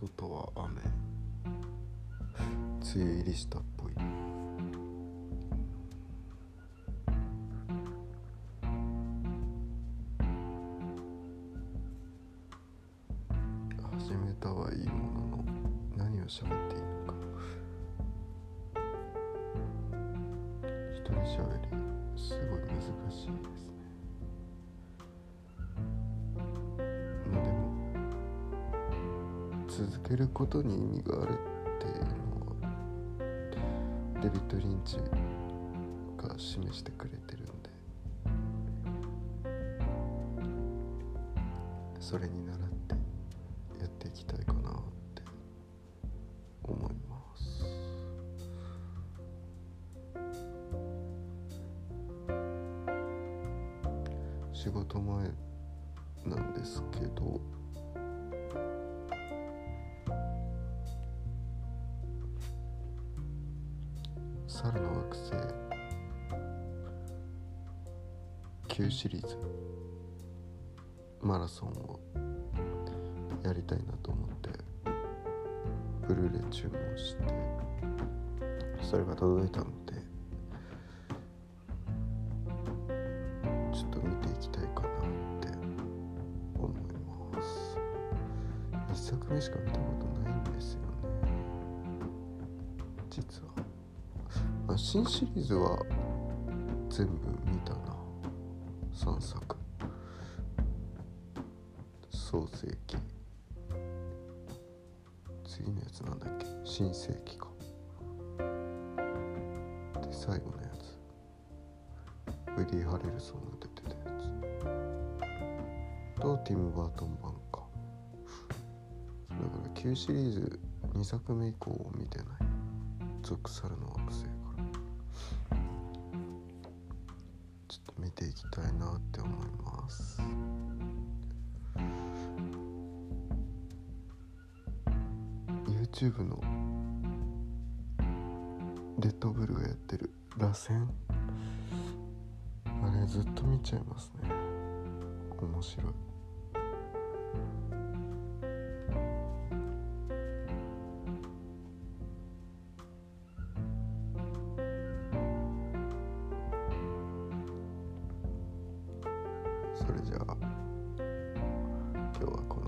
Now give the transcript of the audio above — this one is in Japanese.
外は雨。梅雨入りしたっぽい。始めたはいいものの何を喋っていいのか。一人喋りすごい難しいです続けることに意味があるっていうのはデビッド・リンチが示してくれてるんで。それに倣ってやっていきたいかなって思います。仕事前なんですけど猿の惑星。旧シリーズ。マラソンをやりたいなと思ってブルーレイ注文してそれが届いたのでちょっと見ていきたいかなって思います。一作目しか見たことないんですよね。実は。あ新シリーズは全部見たな。3作。創世紀次のやつなんだっけ？新世紀か。で最後のやつ。ウェディ・ハレルソンが出てたやつ。とティム・バートン版か。だから旧シリーズ2作目以降を見てない。属猿の惑星か。ていきたいなって思います。YouTube のレッドブルがやってる螺旋？あれずっと見ちゃいますね。面白い。それじゃあ。今日はこ